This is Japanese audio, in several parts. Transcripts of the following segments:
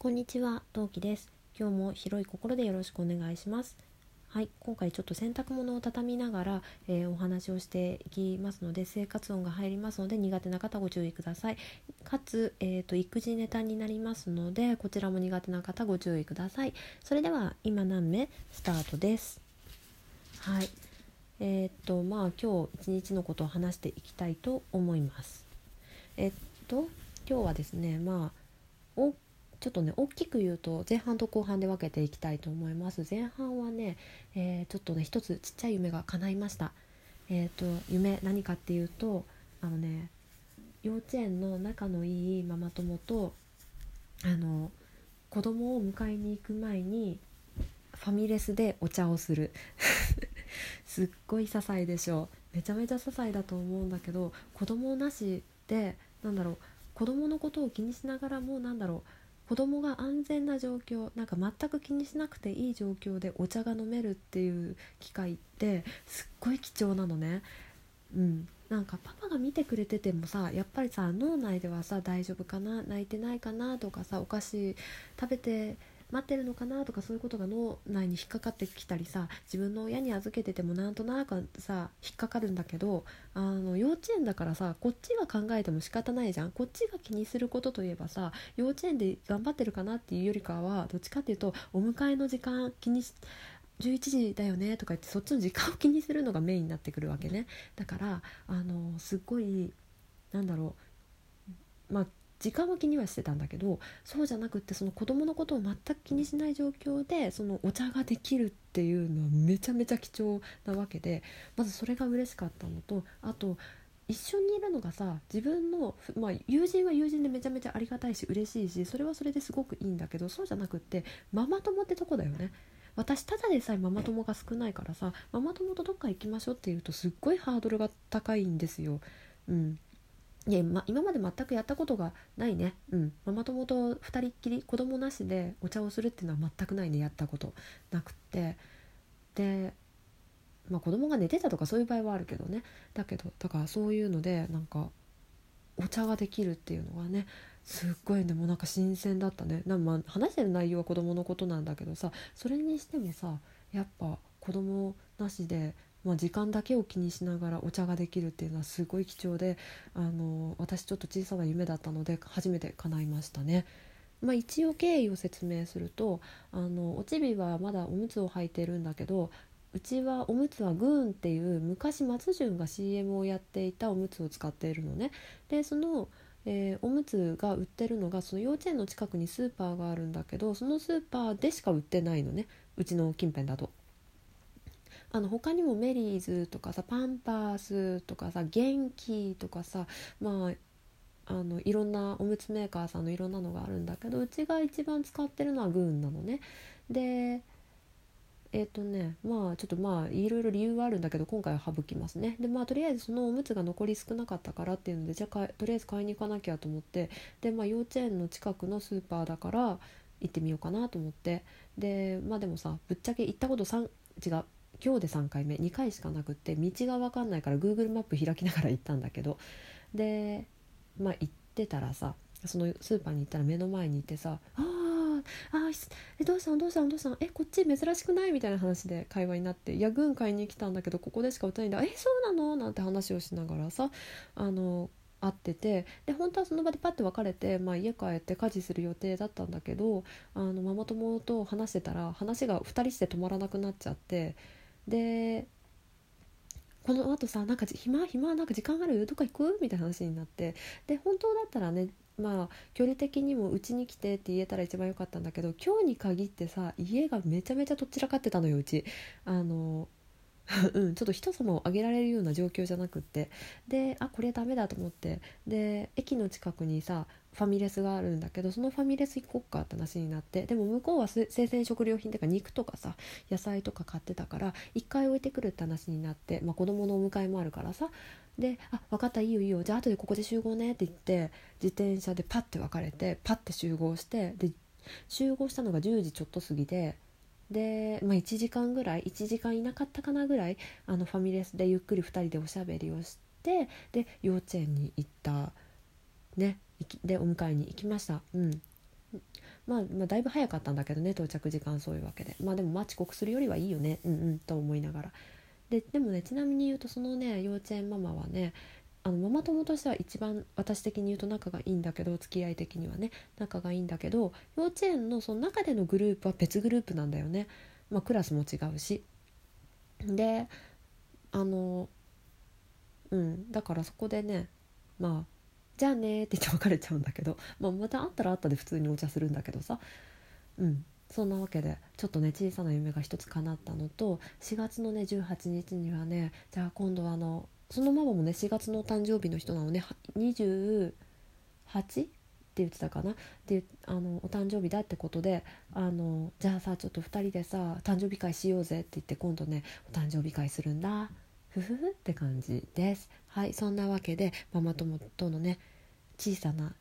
こんにちは、トウキです。今日も広い心でよろしくお願いします。はい、今回ちょっと洗濯物を畳みながら、えーお話をしていきますので生活音が入りますので苦手な方ご注意ください。かつ、えー、と育児ネタになりますのでこちらも苦手な方ご注意ください。それでは今何目？スタートです。はい、えーっとまあ今日一日のことを話していきたいと思います。えっと今日はですねまあちょっとね大きく言うと前半と後半で分けていきたいと思います。前半はね、えーちょっとね一つちっちゃい夢が叶いました。えっ、と夢何かっていうとあのね幼稚園の仲のいいママ友とあの子供を迎えに行く前にファミレスでお茶をする。すっごい些細でしょめちゃめちゃ些細だと思うんだけど子供なしでなんだろう子供のことを気にしながらもなんだろう子供が安全な状況なんか全く気にしなくていい状況でお茶が飲めるっていう機会ってすっごい貴重なのね。うん、なんかパパが見てくれててもさやっぱりさ脳内ではさ大丈夫かな泣いてないかなとかさお菓子食べて待ってるのかなとかそういうことが脳内に引っかかってきたりさ自分の親に預けててもなんとなくさ引っかかるんだけどあの幼稚園だからさこっちが考えても仕方ないじゃん。こっちが気にすることといえばさ幼稚園で頑張ってるかなっていうよりかはどっちかっていうとお迎えの時間気にし11時だよねとか言ってそっちの時間を気にするのがメインになってくるわけねだからあのすっごいなんだろうまあ時間は気にはしてたんだけどそうじゃなくってその子供のことを全く気にしない状況でそのお茶ができるっていうのはめちゃめちゃ貴重なわけでまずそれが嬉しかったのとあと一緒にいるのがさ自分の、まあ、友人は友人でめちゃめちゃありがたいし嬉しいしそれはそれですごくいいんだけどそうじゃなくってママ友ってとこだよね。私ただでさえママ友が少ないからさママ友とどっか行きましょうっていうとすっごいハードルが高いんですよ。うん、いや、ま、今まで全くやったことがないね、うん、ママ友と2人っきり子供なしでお茶をするっていうのは全くないね。やったことなくって。で、まあ、子供が寝てたとかそういう場合はあるけどね。だけどだからそういうのでなんかお茶ができるっていうのがねすっごいでもなんか新鮮だったね。なんまあ話してる内容は子供のことなんだけどさそれにしてもさやっぱ子供なしで、まあ、時間だけを気にしながらお茶ができるっていうのはすごい貴重であの私ちょっと小さな夢だったので初めて叶いましたね。まあ、一応経緯を説明するとあのおちびはまだおむつを履いてるんだけどうちはおむつはグーンっていう昔松潤が CM をやっていたおむつを使っているのね。でそのえーおむつが売ってるのがその幼稚園の近くにスーパーがあるんだけどそのスーパーでしか売ってないのねうちの近辺だと。あの他にもメリーズとかさパンパースとかさ元気とかさまああのいろんなおむつメーカーさんのいろんなのがあるんだけどうちが一番使ってるのはグーンなのね。でえっ、とねまあちょっとまあいろいろ理由はあるんだけど今回は省きますね。でまあとりあえずそのおむつが残り少なかったからっていうのでじゃあとりあえず買いに行かなきゃと思って。でまあ幼稚園の近くのスーパーだから行ってみようかなと思って。でまあでもさぶっちゃけ行ったこと3違う。今日で3回目。2回しかなくって道が分かんないから Google マップ開きながら行ったんだけど。でまあ行ってたらさそのスーパーに行ったら目の前にいてさ「あーあーえどうしたのどうしたのどうしたのえこっち珍しくない?」みたいな話で会話になって「いや軍買いに来たんだけどここでしか売ってないんだえそうなの?」なんて話をしながらさあの会ってて。で本当はその場でパッて別れて、まあ、家帰って家事する予定だったんだけどあのママ友と話してたら話が2人して止まらなくなっちゃって。でこのあとさなんか暇暇なんか時間ある？どっか行く？みたいな話になって。で本当だったらねまあ距離的にもうちに来てって言えたら一番良かったんだけど今日に限ってさ家がめちゃめちゃどちらかってたのようち。あのうん、ちょっと人様をあげられるような状況じゃなくって。であこれダメだと思って。で駅の近くにさファミレスがあるんだけどそのファミレス行こっかって話になって。でも向こうは生鮮食料品とか肉とかさ野菜とか買ってたから一回置いてくるって話になって、まあ、子供のお迎えもあるからさ。で「あ分かったいいよいいよ。じゃあ後でここで集合ね」って言って自転車でパッて別れてパッて集合してで集合したのが10時ちょっと過ぎでで、まあ、1時間ぐらい1時間いなかったかなぐらいあのファミレスでゆっくり2人でおしゃべりをしてで幼稚園に行ったねでお迎えに行きました。うん。まあ、まあだいぶ早かったんだけどね到着時間そういうわけで。まあでもまあ遅刻するよりはいいよね。うんうんと思いながら。ででもねちなみに言うとそのね幼稚園ママはねあのママ友としては一番私的に言うと仲がいいんだけど付き合い的にはね。仲がいいんだけど幼稚園のその中でのグループは別グループなんだよね、まあ、クラスも違うし。であのうんだからそこでねまあじゃあねって言って別れちゃうんだけど、まあ、また会ったら会ったで普通にお茶するんだけどさ。うんそんなわけでちょっとね小さな夢が一つ叶ったのと4月のね18日にはねじゃあ今度はあのそのママもね4月の誕生日の人なのね。28って言ってたかな？であのお誕生日だってことであのじゃあさちょっと2人でさ誕生日会しようぜって言って今度ねお誕生日会するんだ。ふふふって感じです。はいそんなわけでママ友とのね小さな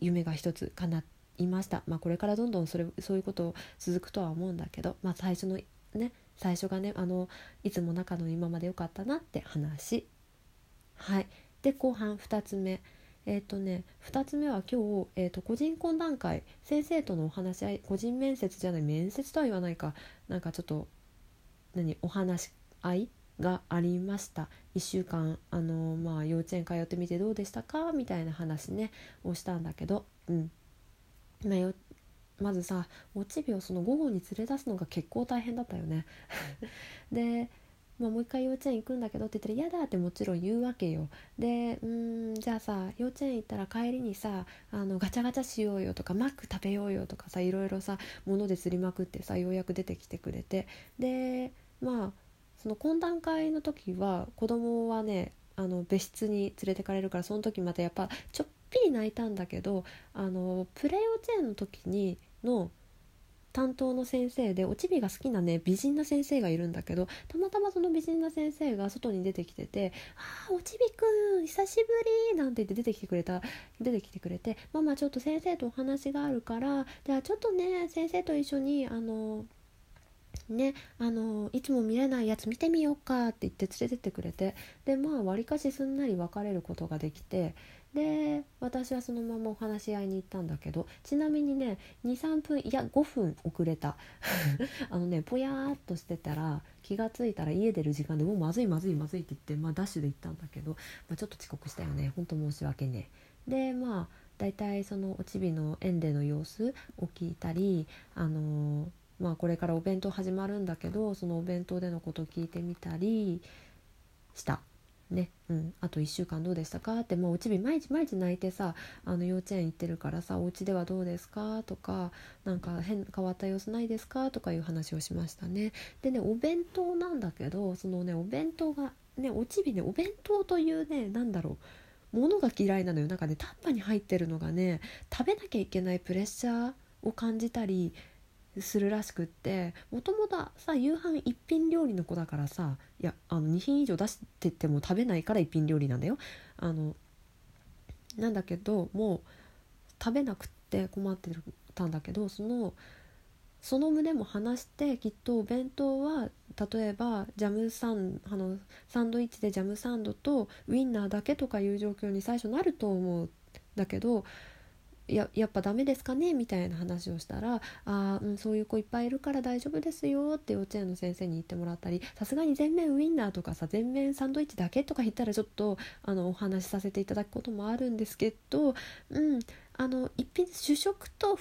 夢が一つ叶いました。まあこれからどんどんそれそういうことを続くとは思うんだけどまあ最初のね最初がねあのいつも仲の今まで良かったなって話はい。で後半2つ目。えっ、ー、とね2つ目は今日、えーと、個人懇談会。先生とのお話し合い個人面接じゃない面接とは言わないか。なんかちょっと何お話し合いがありました。1週間あのまあ幼稚園通ってみてどうでしたか？みたいな話ねをしたんだけど。うん。まあ、まずさおちびをその午後に連れ出すのが結構大変だったよね。で、まあ、もう一回幼稚園行くんだけどって言ったら嫌だってもちろん言うわけよ。でうんじゃあさ幼稚園行ったら帰りにさあのガチャガチャしようよとかマック食べようよとかさいろいろさ物で釣りまくってさようやく出てきてくれて。でまあその懇談会の時は子供はねあの別室に連れてかれるからその時またやっぱちょっぴり泣いたんだけどあのプレ幼稚園の時にの担当の先生でおちびが好きなね美人な先生がいるんだけどたまたまその美人な先生が外に出てきてて「ああおちびくん久しぶり」なんて言って出てきてくれた出てきてくれて「ママちょっと先生とお話があるからじゃあちょっとね先生と一緒にあのねあのいつも見れないやつ見てみようかって言って連れてってくれてでまあわりかしすんなり別れることができてで私はそのままお話し合いに行ったんだけどちなみにね23分いや5分遅れた。あのねぽやーっとしてたら気が付いたら家出る時間でもうまずいまずいまずいって言って、まあ、ダッシュで行ったんだけど、まあ、ちょっと遅刻したよね。ほんと申し訳ねでまあ大体そのおちびの園での様子を聞いたりあのー、まあこれからお弁当始まるんだけどそのお弁当でのこと聞いてみたりした。ねうん、あと1週間どうでしたか？ってもううちび毎日毎日泣いてさあの幼稚園行ってるからさお家ではどうですか？とかなんか変変わった様子ないですか？とかいう話をしましたね。でねお弁当なんだけどそのねお弁当がねおちびねお弁当というね何だろうものが嫌いなのよ。なんかねタッパに入ってるのがね食べなきゃいけないプレッシャーを感じたりするらしくってもともとさ夕飯一品料理の子だからさいやあの2品以上出してても食べないから一品料理なんだよ。あのなんだけどもう食べなくって困ってたんだけどそのその胸も話してきっとお弁当は例えばジャムサンあのサンドイッチでジャムサンドとウインナーだけとかいう状況に最初なると思うんだけどややっぱダメですかね？みたいな話をしたら「あ、うん、そういう子いっぱいいるから大丈夫ですよ」って幼稚園の先生に言ってもらったりさすがに全面ウインナーとかさ全面サンドイッチだけとか言ったらちょっとあのお話しさせていただくこともあるんですけど、うん、あの一品主食と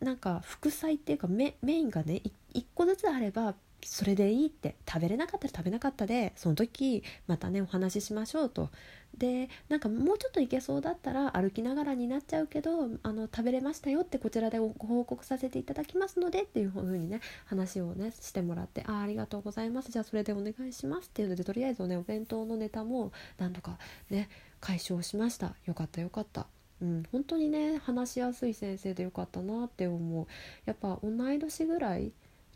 なんか副菜っていうかメメインがね1個ずつあればそれでいいって食べれなかったら食べなかったでその時またねお話ししましょうと。でなんかもうちょっといけそうだったら歩きながらになっちゃうけどあの食べれましたよってこちらでご報告させていただきますのでっていうふうにね話をねしてもらってあありがとうございます。じゃあそれでお願いしますっていうのでとりあえずねお弁当のネタもなんとかね解消しました。よかったよかった。うん、本当にね話しやすい先生でよかったなって思う。やっぱ同い年ぐらい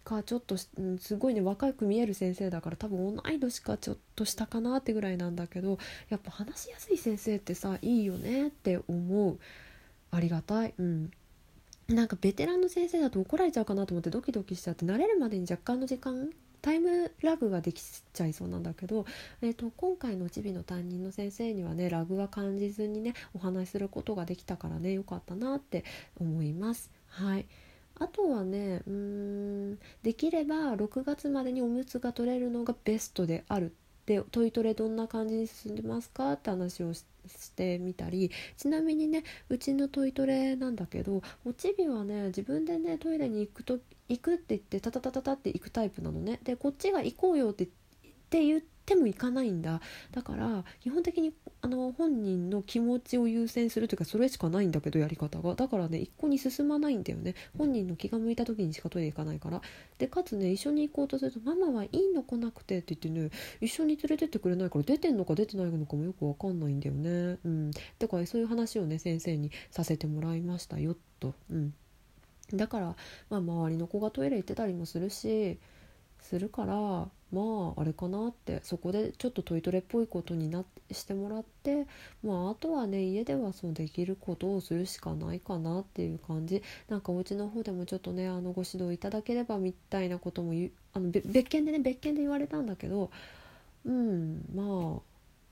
かちょっと、うん、すごいね若く見える先生だから多分同い年かちょっと下かなってぐらいなんだけどやっぱ話しやすい先生ってさいいよねって思う。ありがたい。うん。なんかベテランの先生だと怒られちゃうかなと思ってドキドキしちゃって慣れるまでに若干の時間タイムラグができちゃいそうなんだけど、えーと、今回のチビの担任の先生にはねラグは感じずにねお話しすることができたからねよかったなって思います。はい。あとはねうーんできれば6月までにおむつが取れるのがベストであるでトイトレどんな感じに進んでますかって話をしてみたりちなみにねうちのトイトレなんだけどおちびはね自分でねトイレに行くと行くって言ってタタタタタって行くタイプなのね。でこっちが行こうよって言ってってもいかないんだ。だから基本的にあの本人の気持ちを優先するというかそれしかないんだけどやり方が。だからね一向に進まないんだよね。本人の気が向いた時にしかトイレ行かないから。でかつね一緒に行こうとすると「ママはいいの来なくて」って言ってね一緒に連れてってくれないから出てんのか出てないのかもよくわかんないんだよね。うん。だからそういう話をね先生にさせてもらいましたよと。うん。だから、まあ、周りの子がトイレ行ってたりもするしするからまああれかなってそこでちょっとトイトレっぽいことになしてもらってまああとはね家ではそのできることをするしかないかなっていう感じ。なんかお家の方でもちょっとねあのご指導いただければみたいなこともあの別件でね別件で言われたんだけどうんまあ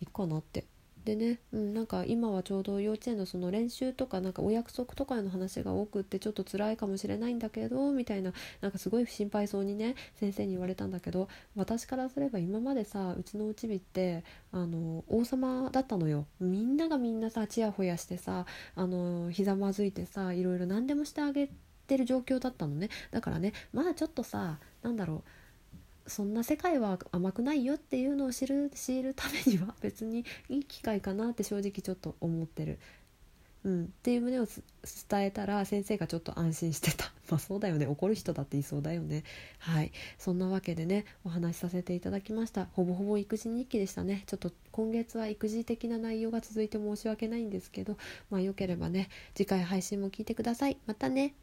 いいかなって。でね、うん、なんか今はちょうど幼稚園のその練習とかなんかお約束とかの話が多くってちょっと辛いかもしれないんだけどみたいななんかすごい心配そうにね先生に言われたんだけど私からすれば今までさうちのうちびってあの王様だったのよ。みんながみんなさちやほやしてさあのひざまずいてさいろいろ何でもしてあげてる状況だったのね。だからねまあちょっとさなんだろうそんな世界は甘くないよっていうのを知る知るためには別にいい機会かなって正直ちょっと思ってる。うん、っていう旨を伝えたら先生がちょっと安心してた。まあそうだよね。怒る人だっていそうだよね。はい。そんなわけでねお話しさせていただきました。ほぼほぼ育児日記でしたね。ちょっと今月は育児的な内容が続いて申し訳ないんですけどまあよければね次回配信も聞いてください。またね。